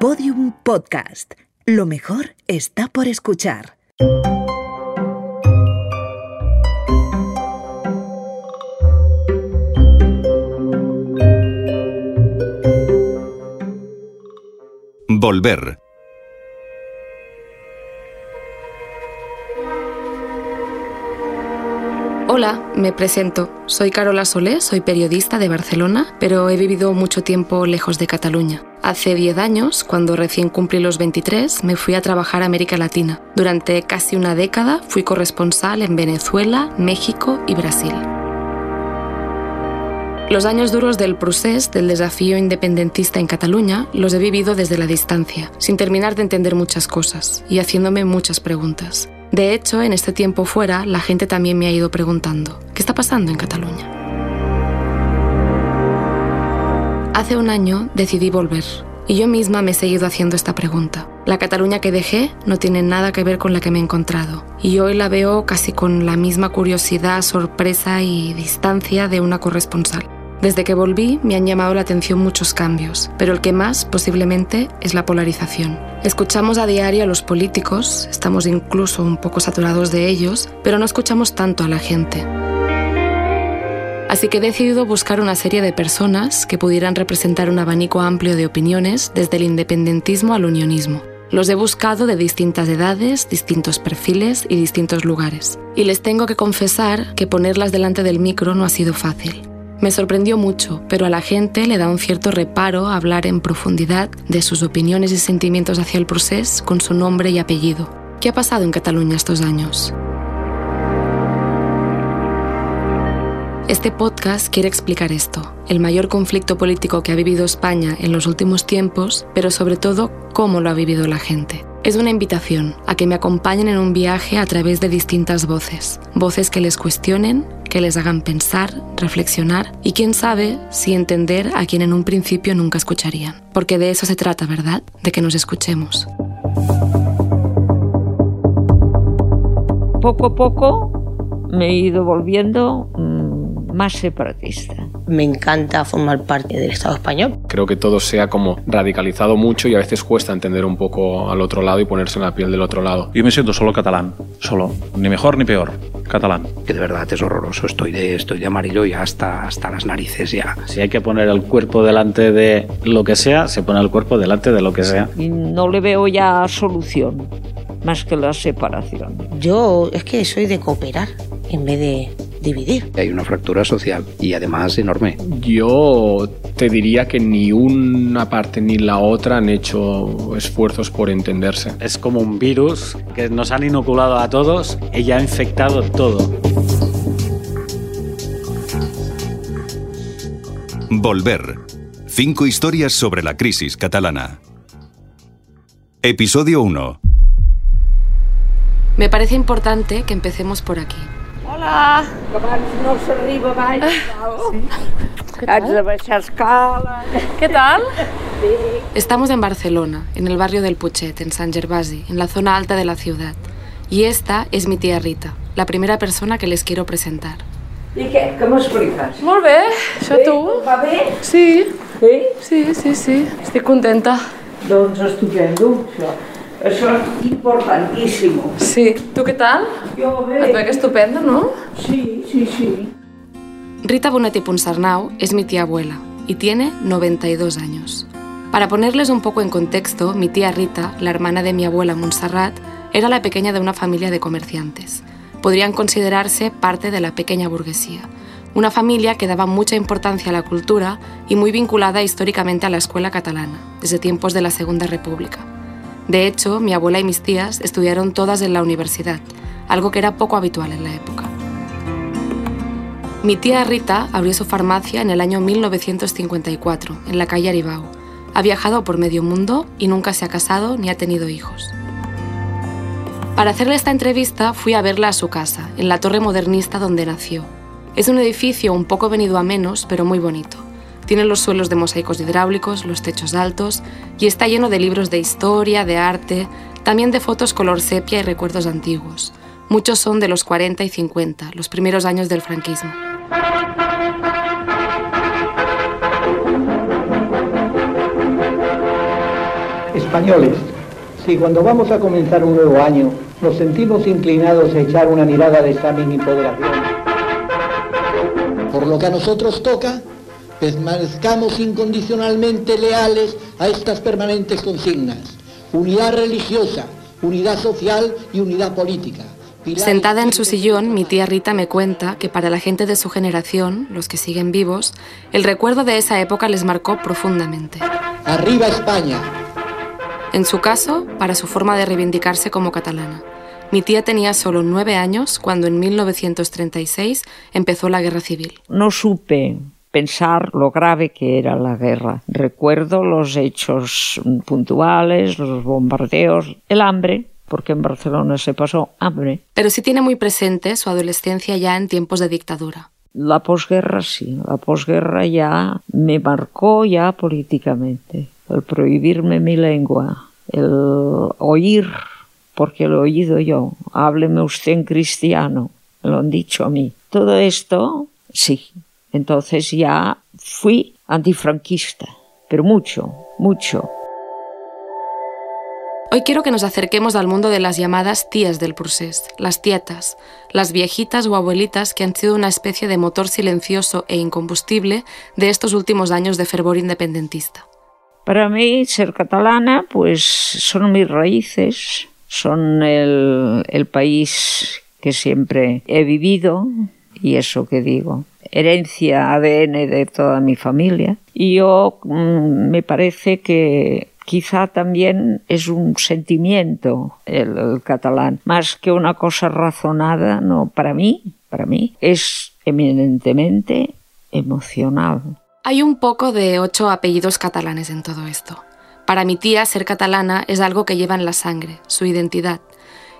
Podium Podcast. Lo mejor está por escuchar. Volver. Hola, me presento. Soy Carola Solé, soy periodista de Barcelona, pero he vivido mucho tiempo lejos de Cataluña. Hace 10 años, cuando recién cumplí los 23, me fui a trabajar a América Latina. Durante casi una década fui corresponsal en Venezuela, México y Brasil. Los años duros del procés del desafío independentista en Cataluña los he vivido desde la distancia, sin terminar de entender muchas cosas y haciéndome muchas preguntas. De hecho, en este tiempo fuera, la gente también me ha ido preguntando, ¿qué está pasando en Cataluña? Hace un año decidí volver y yo misma me he seguido haciendo esta pregunta. La Cataluña que dejé no tiene nada que ver con la que me he encontrado y hoy la veo casi con la misma curiosidad, sorpresa y distancia de una corresponsal. Desde que volví me han llamado la atención muchos cambios, pero el que más posiblemente es la polarización. Escuchamos a diario a los políticos, estamos incluso un poco saturados de ellos, pero no escuchamos tanto a la gente. Así que he decidido buscar una serie de personas que pudieran representar un abanico amplio de opiniones desde el independentismo al unionismo. Los he buscado de distintas edades, distintos perfiles y distintos lugares. Y les tengo que confesar que ponerlas delante del micro no ha sido fácil. Me sorprendió mucho, pero a la gente le da un cierto reparo hablar en profundidad de sus opiniones y sentimientos hacia el proceso con su nombre y apellido. ¿Qué ha pasado en Cataluña estos años? Este podcast quiere explicar esto, el mayor conflicto político que ha vivido España en los últimos tiempos, pero sobre todo cómo lo ha vivido la gente. Es una invitación a que me acompañen en un viaje a través de distintas voces, voces que les cuestionen, que les hagan pensar, reflexionar y quién sabe si entender a quien en un principio nunca escucharían. Porque de eso se trata, ¿verdad? De que nos escuchemos. Poco a poco me he ido volviendo más separatista. Me encanta formar parte del Estado español. Creo que todo se ha como radicalizado mucho y a veces cuesta entender un poco al otro lado y ponerse en la piel del otro lado. Yo me siento solo catalán, solo, ni mejor ni peor, catalán. Que de verdad es horroroso, estoy de, estoy de amarillo ya hasta, hasta las narices ya. Si hay que poner el cuerpo delante de lo que sea, se pone el cuerpo delante de lo que sea. Y no le veo ya solución más que la separación. Yo es que soy de cooperar en vez de dividir. Hay una fractura social y además enorme. Yo te diría que ni una parte ni la otra han hecho esfuerzos por entenderse. Es como un virus que nos han inoculado a todos y ya ha infectado todo. Volver. Cinco historias sobre la crisis catalana. Episodio 1. Me parece importante que empecemos por aquí. Hola, que abans no s'arriba mai. Sí. Haig de baixar escala. ¿Qué tal? Estamos en Barcelona, en el barrio del Puchet, en San Gervasi, en la zona alta de la ciudad. Y esta es mi tía Rita, la primera persona que les quiero presentar. I què? Què m'expliques? Molt bé, això tu? Va bé? Sí, Sí? sí, sí, sí, estic contenta. Doncs estupendo, això. Això és importantíssim. Sí, tu què tal? Jo bé. Et veig estupenda, no? Sí, sí, sí. Rita Bonetti Ponsarnau es mi tía abuela y tiene 92 años. Para ponerles un poco en contexto, mi tía Rita, la hermana de mi abuela Montserrat, era la pequeña de una familia de comerciantes. Podrían considerarse parte de la pequeña burguesía. Una familia que daba mucha importancia a la cultura y muy vinculada históricamente a la escuela catalana, desde tiempos de la Segunda República. De hecho, mi abuela y mis tías estudiaron todas en la universidad, algo que era poco habitual en la época. Mi tía Rita abrió su farmacia en el año 1954, en la calle Aribau. Ha viajado por medio mundo y nunca se ha casado ni ha tenido hijos. Para hacerle esta entrevista fui a verla a su casa, en la torre modernista donde nació. Es un edificio un poco venido a menos, pero muy bonito. Tiene los suelos de mosaicos hidráulicos, los techos altos y está lleno de libros de historia, de arte, también de fotos color sepia y recuerdos antiguos. Muchos son de los 40 y 50, los primeros años del franquismo. Españoles, si cuando vamos a comenzar un nuevo año nos sentimos inclinados a echar una mirada de examen y ponderación. Por lo que a nosotros toca, permanezcamos incondicionalmente leales a estas permanentes consignas. Unidad religiosa, unidad social y unidad política. Sentada en su sillón, mi tía Rita me cuenta que para la gente de su generación, los que siguen vivos, el recuerdo de esa época les marcó profundamente. ¡Arriba España! En su caso, para su forma de reivindicarse como catalana. Mi tía tenía solo nueve años cuando en 1936 empezó la guerra civil. No supe pensar lo grave que era la guerra. Recuerdo los hechos puntuales, los bombardeos, el hambre, porque en Barcelona se pasó hambre. Pero sí tiene muy presente su adolescencia ya en tiempos de dictadura. La posguerra sí, la posguerra ya me marcó ya políticamente. El prohibirme mi lengua, el oír, porque lo he oído yo, hábleme usted en cristiano, lo han dicho a mí. Todo esto, sí. Entonces ya fui antifranquista, pero mucho, mucho. Hoy quiero que nos acerquemos al mundo de las llamadas tías del Prusés, las tietas, las viejitas o abuelitas que han sido una especie de motor silencioso e incombustible de estos últimos años de fervor independentista. Para mí, ser catalana, pues son mis raíces, son el, el país que siempre he vivido, y eso que digo, herencia ADN de toda mi familia. Y yo mmm, me parece que quizá también es un sentimiento el, el, catalán, más que una cosa razonada, no, para mí, para mí es eminentemente emocional. Hay un poco de ocho apellidos catalanes en todo esto. Para mi tía, ser catalana es algo que lleva en la sangre, su identidad,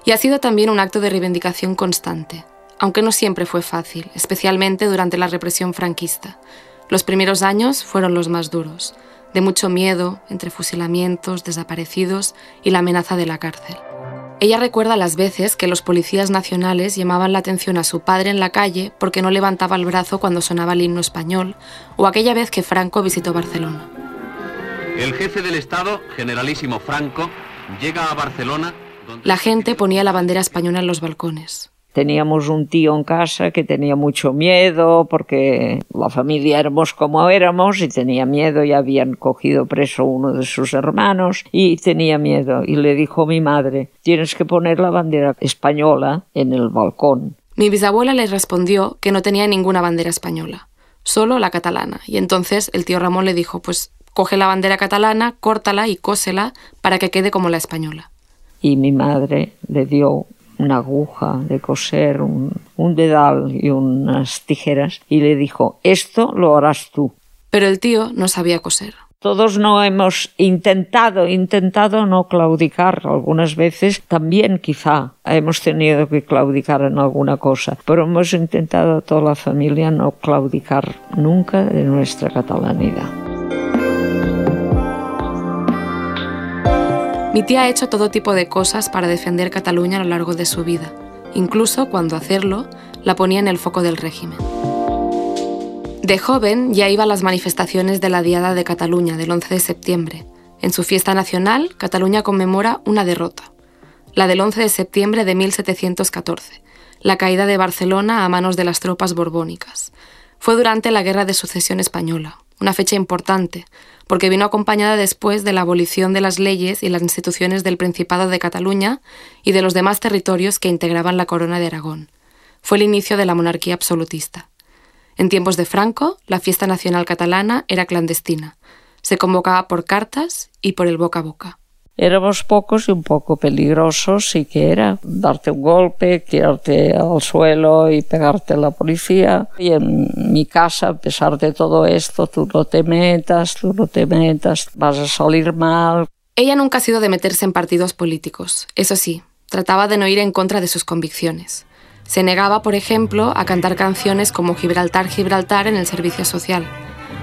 y ha sido también un acto de reivindicación constante, aunque no siempre fue fácil, especialmente durante la represión franquista. Los primeros años fueron los más duros de mucho miedo entre fusilamientos, desaparecidos y la amenaza de la cárcel. Ella recuerda las veces que los policías nacionales llamaban la atención a su padre en la calle porque no levantaba el brazo cuando sonaba el himno español, o aquella vez que Franco visitó Barcelona. El jefe del Estado, generalísimo Franco, llega a Barcelona. La gente ponía la bandera española en los balcones. Teníamos un tío en casa que tenía mucho miedo porque la familia éramos como éramos y tenía miedo y habían cogido preso uno de sus hermanos y tenía miedo y le dijo mi madre tienes que poner la bandera española en el balcón. Mi bisabuela le respondió que no tenía ninguna bandera española, solo la catalana y entonces el tío Ramón le dijo pues coge la bandera catalana, córtala y cósela para que quede como la española. Y mi madre le dio una aguja de coser, un, un, dedal y unas tijeras y le dijo, esto lo harás tú. Pero el tío no sabía coser. Todos no hemos intentado, intentado no claudicar algunas veces, también quizá hemos tenido que claudicar en alguna cosa, pero hemos intentado toda la familia no claudicar nunca de nuestra catalanidad. Mi tía ha hecho todo tipo de cosas para defender Cataluña a lo largo de su vida, incluso cuando hacerlo la ponía en el foco del régimen. De joven ya iba a las manifestaciones de la Diada de Cataluña del 11 de septiembre. En su fiesta nacional, Cataluña conmemora una derrota, la del 11 de septiembre de 1714, la caída de Barcelona a manos de las tropas borbónicas. Fue durante la Guerra de Sucesión Española, una fecha importante, porque vino acompañada después de la abolición de las leyes y las instituciones del Principado de Cataluña y de los demás territorios que integraban la Corona de Aragón. Fue el inicio de la monarquía absolutista. En tiempos de Franco, la fiesta nacional catalana era clandestina. Se convocaba por cartas y por el boca a boca. Éramos pocos y un poco peligrosos, sí que era darte un golpe, tirarte al suelo y pegarte a la policía. Y en mi casa, a pesar de todo esto, tú no te metas, tú no te metas, vas a salir mal. Ella nunca ha sido de meterse en partidos políticos. Eso sí, trataba de no ir en contra de sus convicciones. Se negaba, por ejemplo, a cantar canciones como Gibraltar, Gibraltar en el servicio social.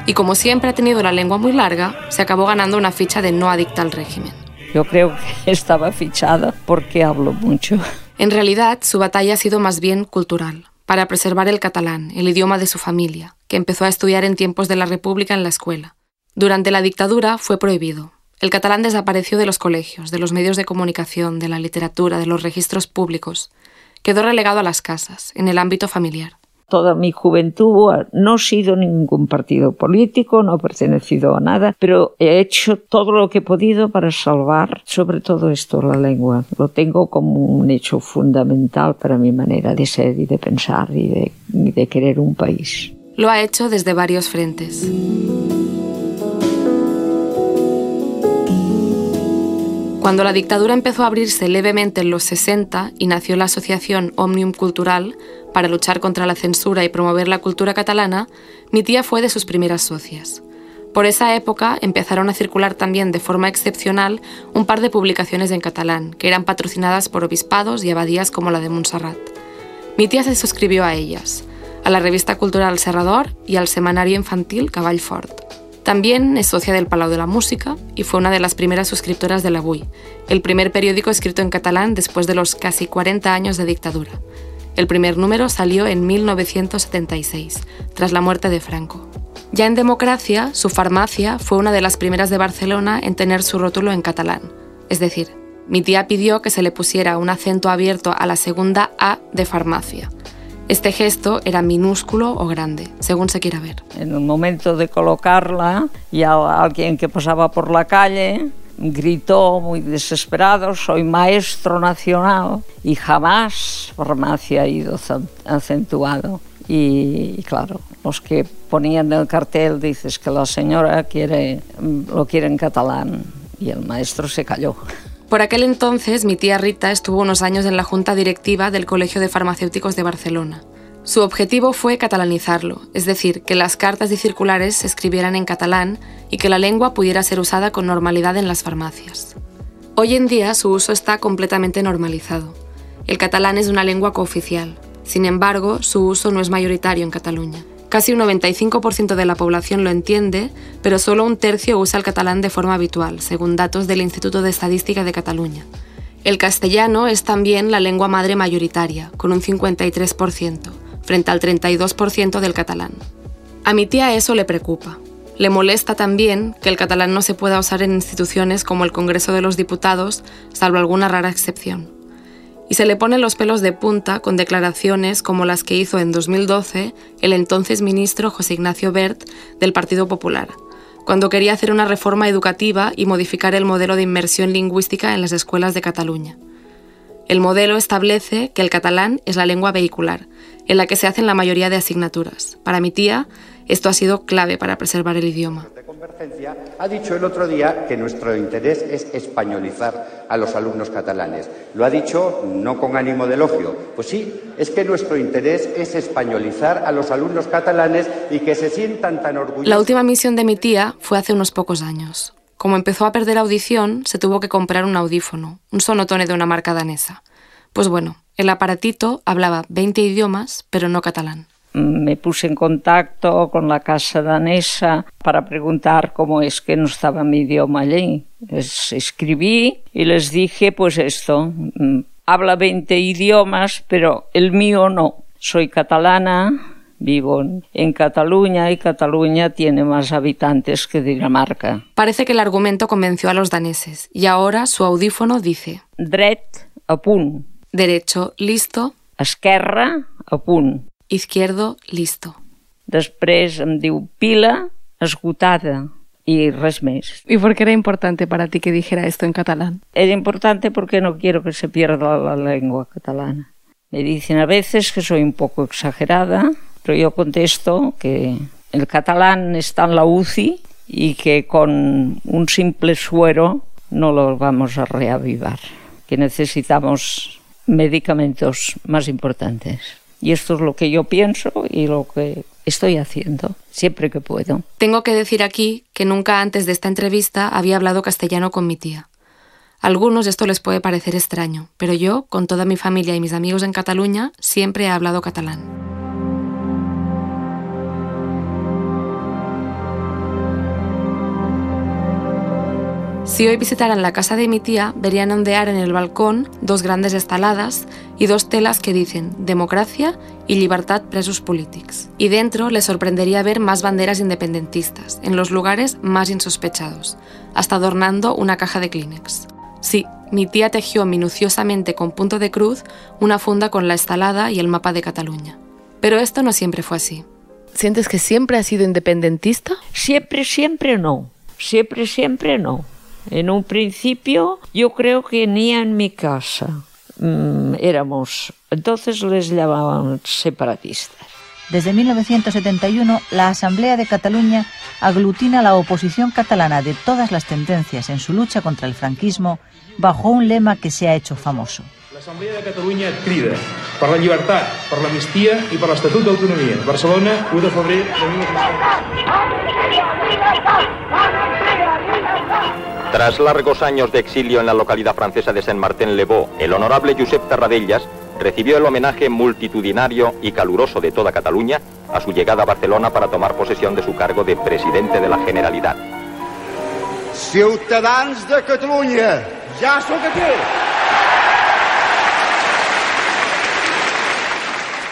Y como siempre ha tenido la lengua muy larga, se acabó ganando una ficha de no adicta al régimen. Yo creo que estaba fichada porque hablo mucho. En realidad, su batalla ha sido más bien cultural, para preservar el catalán, el idioma de su familia, que empezó a estudiar en tiempos de la República en la escuela. Durante la dictadura fue prohibido. El catalán desapareció de los colegios, de los medios de comunicación, de la literatura, de los registros públicos. Quedó relegado a las casas, en el ámbito familiar. Toda mi juventud no he sido ningún partido político, no he pertenecido a nada, pero he hecho todo lo que he podido para salvar sobre todo esto, la lengua. Lo tengo como un hecho fundamental para mi manera de ser y de pensar y de, y de querer un país. Lo ha hecho desde varios frentes. Cuando la dictadura empezó a abrirse levemente en los 60 y nació la asociación Omnium Cultural para luchar contra la censura y promover la cultura catalana, mi tía fue de sus primeras socias. Por esa época empezaron a circular también de forma excepcional un par de publicaciones en catalán, que eran patrocinadas por obispados y abadías como la de Montserrat. Mi tía se suscribió a ellas, a la revista cultural Serrador y al semanario infantil Cavall Fort. También es socia del Palau de la Música y fue una de las primeras suscriptoras de l'Avui, el primer periódico escrito en catalán después de los casi 40 años de dictadura. El primer número salió en 1976, tras la muerte de Franco. Ya en democracia, su farmacia fue una de las primeras de Barcelona en tener su rótulo en catalán. Es decir, mi tía pidió que se le pusiera un acento abierto a la segunda A de farmacia, este gesto era minúsculo o grande, según se quiera ver. En el momento de colocarla, ya alguien que pasaba por la calle gritó muy desesperado, soy maestro nacional y jamás farmacia ha ido acentuado. Y, claro, los que ponían el cartel dices que la señora quiere, lo quiere en catalán y el maestro se cayó. Por aquel entonces, mi tía Rita estuvo unos años en la junta directiva del Colegio de Farmacéuticos de Barcelona. Su objetivo fue catalanizarlo, es decir, que las cartas y circulares se escribieran en catalán y que la lengua pudiera ser usada con normalidad en las farmacias. Hoy en día su uso está completamente normalizado. El catalán es una lengua cooficial. Sin embargo, su uso no es mayoritario en Cataluña. Casi un 95% de la población lo entiende, pero solo un tercio usa el catalán de forma habitual, según datos del Instituto de Estadística de Cataluña. El castellano es también la lengua madre mayoritaria, con un 53%, frente al 32% del catalán. A mi tía eso le preocupa. Le molesta también que el catalán no se pueda usar en instituciones como el Congreso de los Diputados, salvo alguna rara excepción y se le ponen los pelos de punta con declaraciones como las que hizo en 2012 el entonces ministro José Ignacio Bert del Partido Popular, cuando quería hacer una reforma educativa y modificar el modelo de inmersión lingüística en las escuelas de Cataluña. El modelo establece que el catalán es la lengua vehicular, en la que se hacen la mayoría de asignaturas. Para mi tía, esto ha sido clave para preservar el idioma. Convergencia ha dicho el otro día que nuestro interés es españolizar a los alumnos catalanes. Lo ha dicho no con ánimo de elogio. Pues sí, es que nuestro interés es españolizar a los alumnos catalanes y que se sientan tan orgullosos. La última misión de mi tía fue hace unos pocos años. Como empezó a perder audición, se tuvo que comprar un audífono, un sonotone de una marca danesa. Pues bueno, el aparatito hablaba 20 idiomas, pero no catalán me puse en contacto con la casa danesa para preguntar cómo es que no estaba mi idioma allí. Les escribí y les dije pues esto, mm, habla 20 idiomas, pero el mío no. Soy catalana, vivo en Cataluña y Cataluña tiene más habitantes que Dinamarca. Parece que el argumento convenció a los daneses y ahora su audífono dice Dret a punt. Derecho, listo. Esquerra, a punt izquierdo, listo. Després em diu pila, esgotada y res més. ¿Y por qué era importante para ti que dijera esto en catalán? Era importante porque no quiero que se pierda la lengua catalana. Me dicen a veces que soy un poco exagerada, pero yo contesto que el catalán está en la UCI y que con un simple suero no lo vamos a reavivar, que necesitamos medicamentos más importantes. Y esto es lo que yo pienso y lo que estoy haciendo, siempre que puedo. Tengo que decir aquí que nunca antes de esta entrevista había hablado castellano con mi tía. A algunos esto les puede parecer extraño, pero yo, con toda mi familia y mis amigos en Cataluña, siempre he hablado catalán. Si hoy visitaran la casa de mi tía, verían ondear en el balcón dos grandes estaladas y dos telas que dicen democracia y libertad presos políticos. Y dentro les sorprendería ver más banderas independentistas, en los lugares más insospechados, hasta adornando una caja de Kleenex. Sí, mi tía tejió minuciosamente con punto de cruz una funda con la estalada y el mapa de Cataluña. Pero esto no siempre fue así. ¿Sientes que siempre has sido independentista? Siempre, siempre no. Siempre, siempre no. En un principio yo creo que ni en mi casa mmm, éramos, entonces les llamaban separatistas. Desde 1971, la Asamblea de Cataluña aglutina la oposición catalana de todas las tendencias en su lucha contra el franquismo bajo un lema que se ha hecho famoso. L'Assemblea de Catalunya crida per la llibertat, per l'amnistia i per l'Estatut d'Autonomia. Barcelona, 1 de febrer de 1940. Tras largos años de exilio en la localidad francesa de Saint-Martin-le-Beau, el honorable Josep Tarradellas recibió el homenaje multitudinario y caluroso de toda Cataluña a su llegada a Barcelona para tomar posesión de su cargo de presidente de la Generalitat. Ciutadans de Catalunya, ja sóc aquí!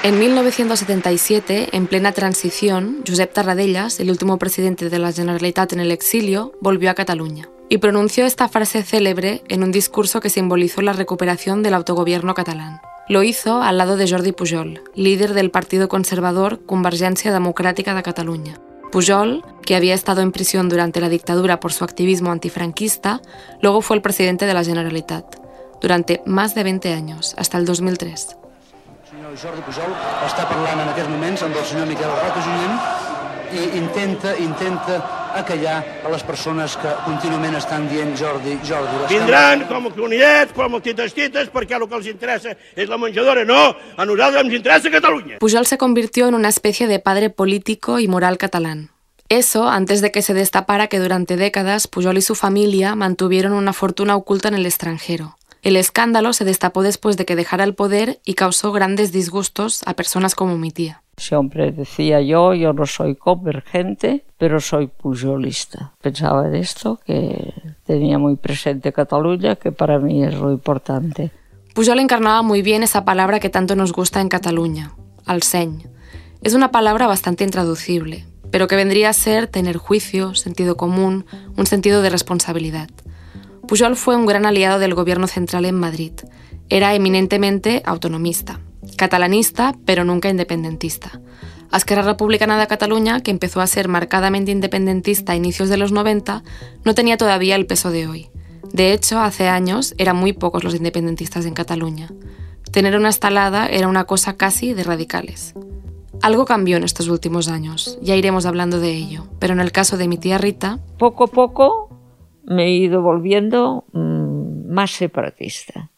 En 1977, en plena transición, Josep Tarradellas, el último presidente de la Generalitat en el exilio, volvió a Cataluña y pronunció esta frase célebre en un discurso que simbolizó la recuperación del autogobierno catalán. Lo hizo al lado de Jordi Pujol, líder del Partido Conservador Convergencia Democrática de Cataluña. Pujol, que había estado en prisión durante la dictadura por su activismo antifranquista, luego fue el presidente de la Generalitat, durante más de 20 años, hasta el 2003. El senyor Jordi Pujol està parlant en aquests moments amb el senyor Miquel Roca Junyent i intenta, intenta acallar a les persones que contínuament estan dient Jordi, Jordi. Vindran com a cronillets, com a tites-tites, perquè el que els interessa és la menjadora. No, a nosaltres ens interessa Catalunya. Pujol se convirtió en una especie de padre político y moral catalán. Eso antes de que se destapara que durante décadas Pujol y su familia mantuvieron una fortuna oculta en el extranjero. El escándalo se destapó después de que dejara el poder y causó grandes disgustos a personas como mi tía. Siempre decía yo, yo no soy convergente, pero soy pujolista. Pensaba en esto, que tenía muy presente Cataluña, que para mí es lo importante. Pujol encarnaba muy bien esa palabra que tanto nos gusta en Cataluña, al seny. Es una palabra bastante intraducible, pero que vendría a ser tener juicio, sentido común, un sentido de responsabilidad. Pujol fue un gran aliado del gobierno central en Madrid. Era eminentemente autonomista, catalanista, pero nunca independentista. Esquerra Republicana de Cataluña, que empezó a ser marcadamente independentista a inicios de los 90, no tenía todavía el peso de hoy. De hecho, hace años eran muy pocos los independentistas en Cataluña. Tener una estalada era una cosa casi de radicales. Algo cambió en estos últimos años, ya iremos hablando de ello, pero en el caso de mi tía Rita... Poco a poco me he ido volviendo mmm, más separatista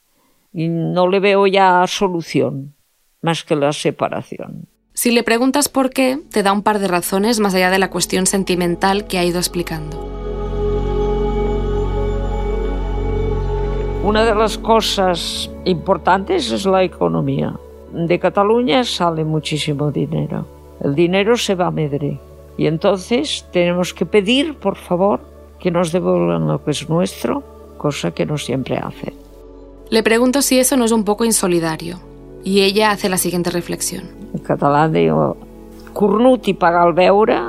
y no le veo ya solución más que la separación. Si le preguntas por qué, te da un par de razones más allá de la cuestión sentimental que ha ido explicando. Una de las cosas importantes es la economía. De Cataluña sale muchísimo dinero. El dinero se va a Madrid. Y entonces tenemos que pedir, por favor, que nos devuelvan lo que es nuestro, cosa que no siempre hacen. Le pregunto si eso no es un poco insolidario. Y ella hace la siguiente reflexión. En catalán digo, cornut y paga al beure,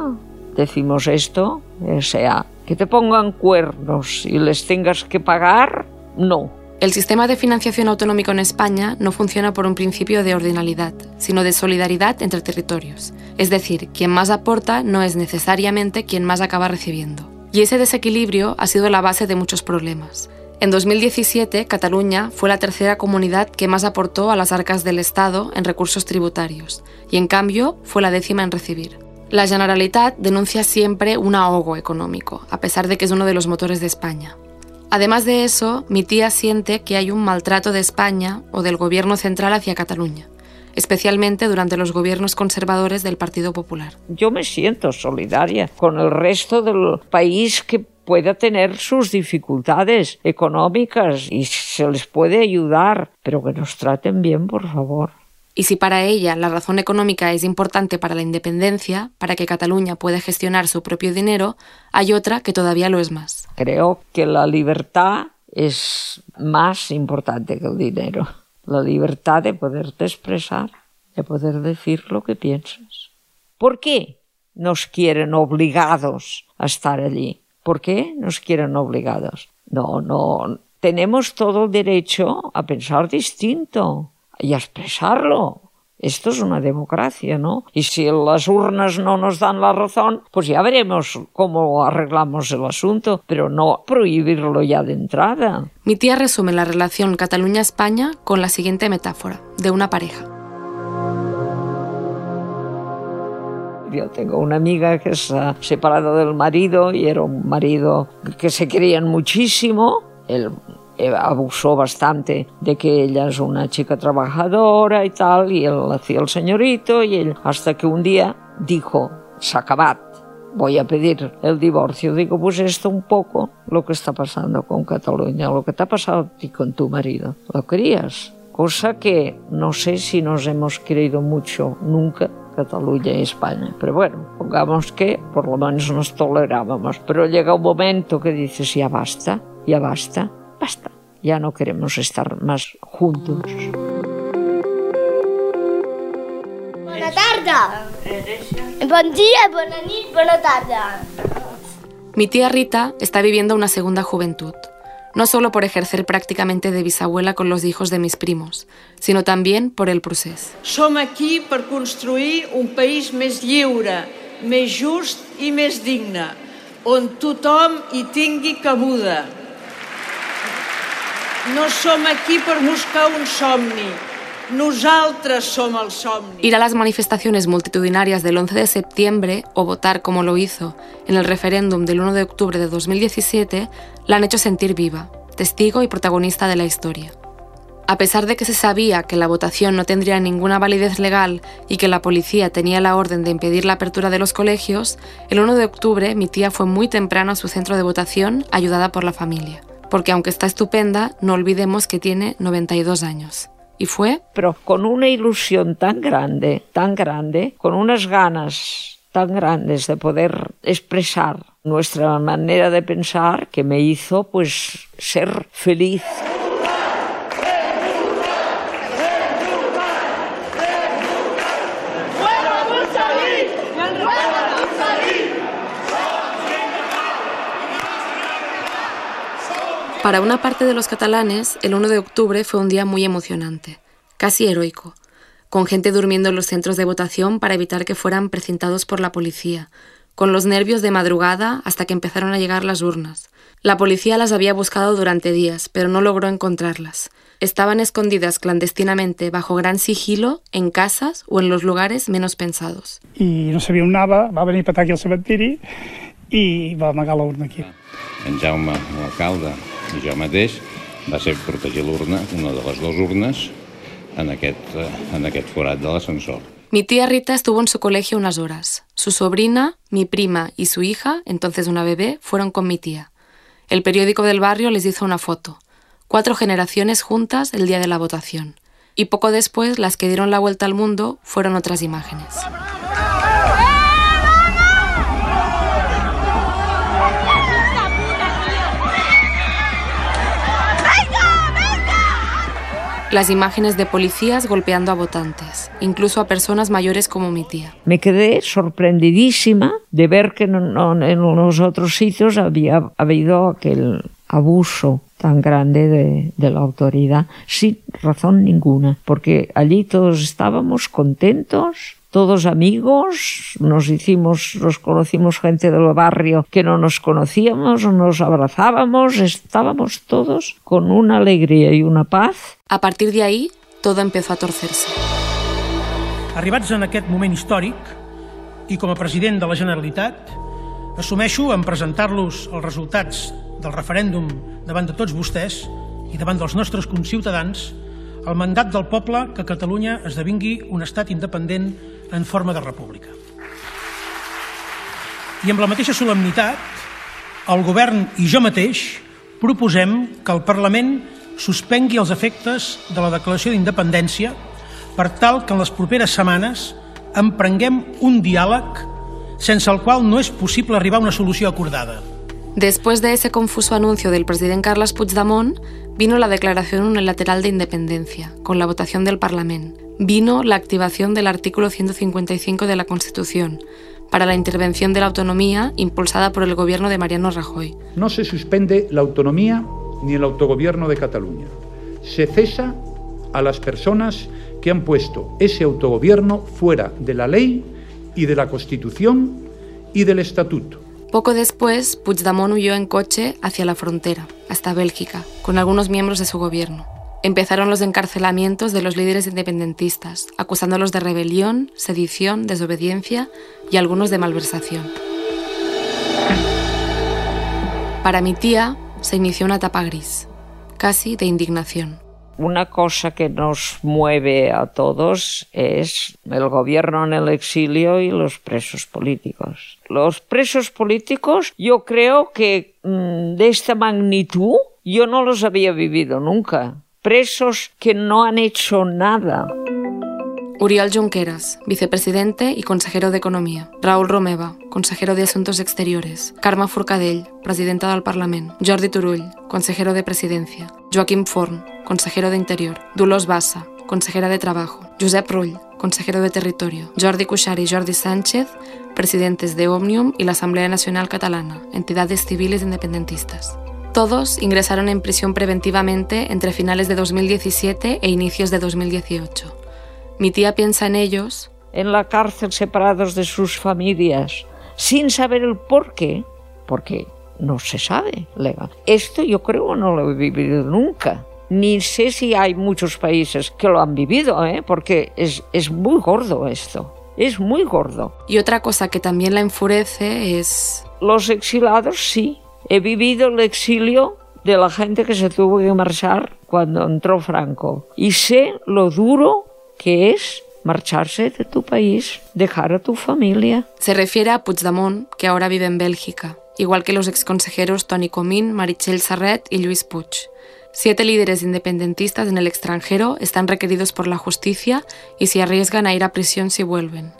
decimos esto, o sea, que te pongan cuernos y les tengas que pagar, no. El sistema de financiación autonómico en España no funciona por un principio de ordinalidad, sino de solidaridad entre territorios. Es decir, quien más aporta no es necesariamente quien más acaba recibiendo. Y ese desequilibrio ha sido la base de muchos problemas. En 2017, Cataluña fue la tercera comunidad que más aportó a las arcas del Estado en recursos tributarios, y en cambio fue la décima en recibir. La Generalitat denuncia siempre un ahogo económico, a pesar de que es uno de los motores de España. Además de eso, mi tía siente que hay un maltrato de España o del gobierno central hacia Cataluña, especialmente durante los gobiernos conservadores del Partido Popular. Yo me siento solidaria con el resto del país que pueda tener sus dificultades económicas y se les puede ayudar, pero que nos traten bien, por favor. Y si para ella la razón económica es importante para la independencia, para que Cataluña pueda gestionar su propio dinero, hay otra que todavía lo es más. Creo que la libertad es más importante que el dinero. La libertad de poderte expresar, de poder decir lo que piensas. ¿Por qué nos quieren obligados a estar allí? ¿Por qué nos quieren obligados? No, no. Tenemos todo el derecho a pensar distinto y a expresarlo. Esto es una democracia, ¿no? Y si las urnas no nos dan la razón, pues ya veremos cómo arreglamos el asunto, pero no prohibirlo ya de entrada. Mi tía resume la relación Cataluña-España con la siguiente metáfora, de una pareja. Yo tengo una amiga que se ha separado del marido y era un marido que se querían muchísimo. Él abusó bastante de que ella es una chica trabajadora y tal, y él hacía el señorito, y él, hasta que un día dijo, Sacabat, voy a pedir el divorcio. Digo, pues esto un poco lo que está pasando con Cataluña, lo que te ha pasado a ti con tu marido. ¿Lo querías? Cosa que no sé si nos hemos querido mucho nunca Cataluña y España. Pero bueno, pongamos que por lo menos nos tolerábamos. Pero llega un momento que dices, ya basta, ya basta basta, ya no queremos estar más juntos. Bona tarda. Bon día, bona nit, bona tarda. Mi tía Rita está viviendo una segunda juventud, no solo por ejercer prácticamente de bisabuela con los hijos de mis primos, sino también por el procés. Som aquí per construir un país més lliure, més just i més digne, on tothom hi tingui cabuda. No som aquí per buscar un somni. Nosaltres som el somni. Ir a las manifestaciones multitudinarias del 11 de septiembre o votar como lo hizo en el referéndum del 1 de octubre de 2017 la han hecho sentir viva, testigo y protagonista de la historia. A pesar de que se sabía que la votación no tendría ninguna validez legal y que la policía tenía la orden de impedir la apertura de los colegios, el 1 de octubre mi tía fue muy temprano a su centro de votación ayudada por la familia porque aunque está estupenda, no olvidemos que tiene 92 años. Y fue... Pero con una ilusión tan grande, tan grande, con unas ganas tan grandes de poder expresar nuestra manera de pensar que me hizo pues ser feliz. Para una parte de los catalanes, el 1 de octubre fue un día muy emocionante, casi heroico, con gente durmiendo en los centros de votación para evitar que fueran precintados por la policía, con los nervios de madrugada hasta que empezaron a llegar las urnas. La policía las había buscado durante días, pero no logró encontrarlas. Estaban escondidas clandestinamente bajo gran sigilo en casas o en los lugares menos pensados. I no sabia on anava, va venir a petar aquí al cementiri i va amagar l'urna aquí. En Jaume, l'alcalde, i jo mateix va ser protegir l'urna, una de les dues urnes, en aquest, eh, en aquest forat de l'ascensor. Mi tía Rita estuvo en su colegio unas horas. Su sobrina, mi prima y su hija, entonces una bebé, fueron con mi tía. El periódico del barrio les hizo una foto. Cuatro generaciones juntas el día de la votación. Y poco después, las que dieron la vuelta al mundo fueron otras imágenes. Las imágenes de policías golpeando a votantes, incluso a personas mayores como mi tía. Me quedé sorprendidísima de ver que no, no, en los otros sitios había habido aquel abuso tan grande de, de, la autoridad sin razón ninguna, porque allí todos estábamos contentos, todos amigos, nos hicimos, nos conocimos gente del barrio que no nos conocíamos, nos abrazábamos, estábamos todos con una alegría y una paz. A partir de ahí, todo empezó a torcerse. Arribats en aquest moment històric, i com a president de la Generalitat, assumeixo en presentar-los els resultats del referèndum davant de tots vostès i davant dels nostres conciutadans el mandat del poble que Catalunya esdevingui un estat independent en forma de república. I amb la mateixa solemnitat, el govern i jo mateix proposem que el Parlament suspengui els efectes de la declaració d'independència per tal que en les properes setmanes emprenguem un diàleg sense el qual no és possible arribar a una solució acordada. Después de ese confuso anuncio del presidente Carles Puigdemont, vino la declaración unilateral de independencia, con la votación del Parlamento. Vino la activación del artículo 155 de la Constitución, para la intervención de la autonomía impulsada por el gobierno de Mariano Rajoy. No se suspende la autonomía ni el autogobierno de Cataluña. Se cesa a las personas que han puesto ese autogobierno fuera de la ley y de la Constitución y del Estatuto. Poco después, Puigdemont huyó en coche hacia la frontera, hasta Bélgica, con algunos miembros de su gobierno. Empezaron los encarcelamientos de los líderes independentistas, acusándolos de rebelión, sedición, desobediencia y algunos de malversación. Para mi tía se inició una etapa gris, casi de indignación. Una cosa que nos mueve a todos es el gobierno en el exilio y los presos políticos. Los presos políticos, yo creo que mmm, de esta magnitud yo no los había vivido nunca. Presos que no han hecho nada. Uriel Junqueras, vicepresidente y consejero de Economía. Raúl Romeva, consejero de Asuntos Exteriores. Carme Forcadell, presidenta del Parlament. Jordi Turull, consejero de Presidencia. Joaquim Forn, consejero de Interior. Dolors Bassa, consejera de Trabajo. Josep Rull, consejero de Territorio. Jordi Cuixart y Jordi Sánchez, presidentes de Omnium y la Asamblea Nacional Catalana, entidades civiles independentistas. Todos ingresaron en prisión preventivamente entre finales de 2017 e inicios de 2018. Mi tía piensa en ellos. En la cárcel separados de sus familias, sin saber el por qué, porque no se sabe legal. Esto yo creo no lo he vivido nunca. Ni sé si hay muchos países que lo han vivido, ¿eh? porque es, es muy gordo esto. Es muy gordo. Y otra cosa que también la enfurece es... Los exilados sí. He vivido el exilio de la gente que se tuvo que marchar cuando entró Franco. Y sé lo duro que es marcharse de tu país, dejar a tu familia. Se refiere a Puigdemont, que ahora vive en Bélgica, igual que los exconsejeros Toni Comín, Marichel Sarret y Luis Puig. Siete líderes independentistas en el extranjero están requeridos por la justicia y se arriesgan a ir a prisión si vuelven.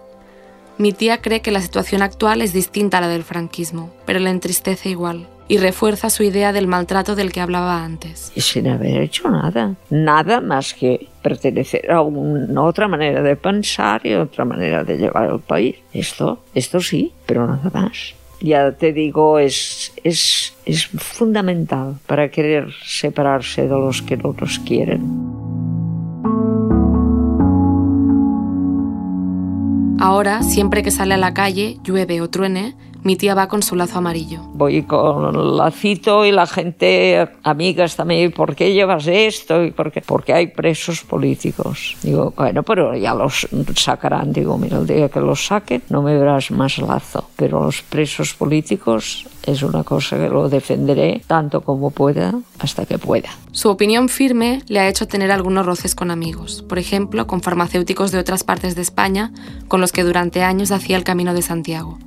Mi tía cree que la situación actual es distinta a la del franquismo, pero le entristece igual y refuerza su idea del maltrato del que hablaba antes. Y sin haber hecho nada, nada más que pertenecer a una otra manera de pensar y otra manera de llevar al país. Esto, esto sí, pero nada más. Ya te digo, es, es, es fundamental para querer separarse de los que no nos quieren. Ahora, siempre que sale a la calle, llueve o truene, mi tía va con su lazo amarillo. Voy con el lacito y la gente, amigas también, ¿por qué llevas esto? ¿Y por qué? Porque hay presos políticos. Digo, bueno, pero ya los sacarán. Digo, mira, el día que los saquen no me verás más lazo. Pero los presos políticos es una cosa que lo defenderé tanto como pueda hasta que pueda. Su opinión firme le ha hecho tener algunos roces con amigos, por ejemplo, con farmacéuticos de otras partes de España con los que durante años hacía el Camino de Santiago.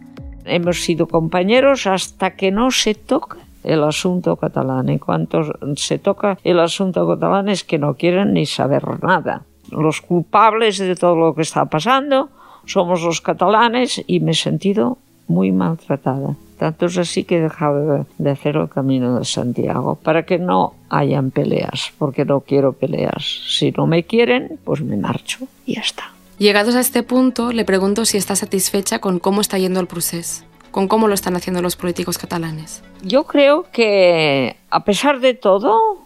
Hemos sido compañeros hasta que no se toca el asunto catalán. En cuanto se toca el asunto catalán es que no quieren ni saber nada. Los culpables de todo lo que está pasando somos los catalanes y me he sentido muy maltratada. Tanto es así que he dejado de hacer el camino de Santiago para que no hayan peleas, porque no quiero peleas. Si no me quieren, pues me marcho y ya está. Llegados a este punto, le pregunto si está satisfecha con cómo está yendo el proceso, con cómo lo están haciendo los políticos catalanes. Yo creo que, a pesar de todo,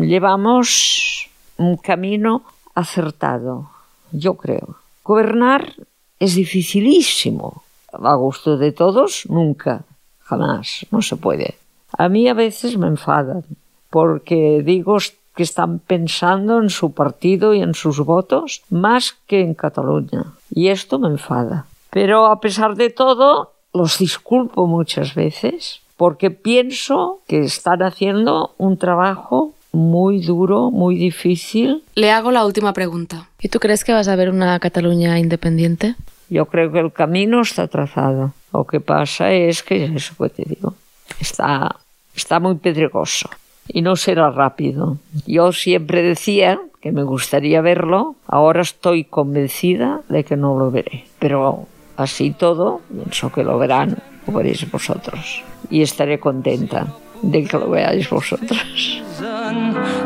llevamos un camino acertado, yo creo. Gobernar es dificilísimo. A gusto de todos, nunca, jamás, no se puede. A mí a veces me enfadan, porque digo que están pensando en su partido y en sus votos más que en Cataluña. Y esto me enfada. Pero a pesar de todo, los disculpo muchas veces porque pienso que están haciendo un trabajo muy duro, muy difícil. Le hago la última pregunta. ¿Y tú crees que vas a ver una Cataluña independiente? Yo creo que el camino está trazado. Lo que pasa es que, eso que te digo, está, está muy pedregoso. Y no será rápido. Yo siempre decía que me gustaría verlo, ahora estoy convencida de que no lo veré, pero así todo, pienso que lo verán, lo veréis vosotros y estaré contenta de que lo veáis vosotros.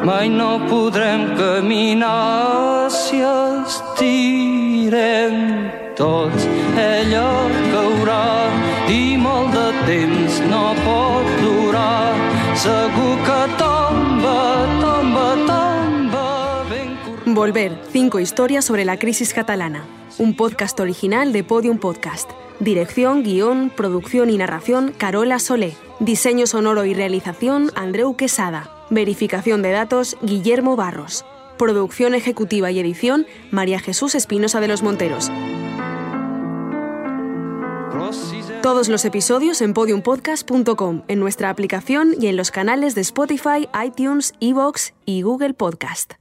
Mai. Volver, cinco historias sobre la crisis catalana. Un podcast original de Podium Podcast. Dirección, guion, producción y narración Carola Solé. Diseño sonoro y realización Andreu Quesada. Verificación de datos Guillermo Barros. Producción ejecutiva y edición María Jesús Espinosa de los Monteros. Todos los episodios en podiumpodcast.com, en nuestra aplicación y en los canales de Spotify, iTunes, Evox y Google Podcast.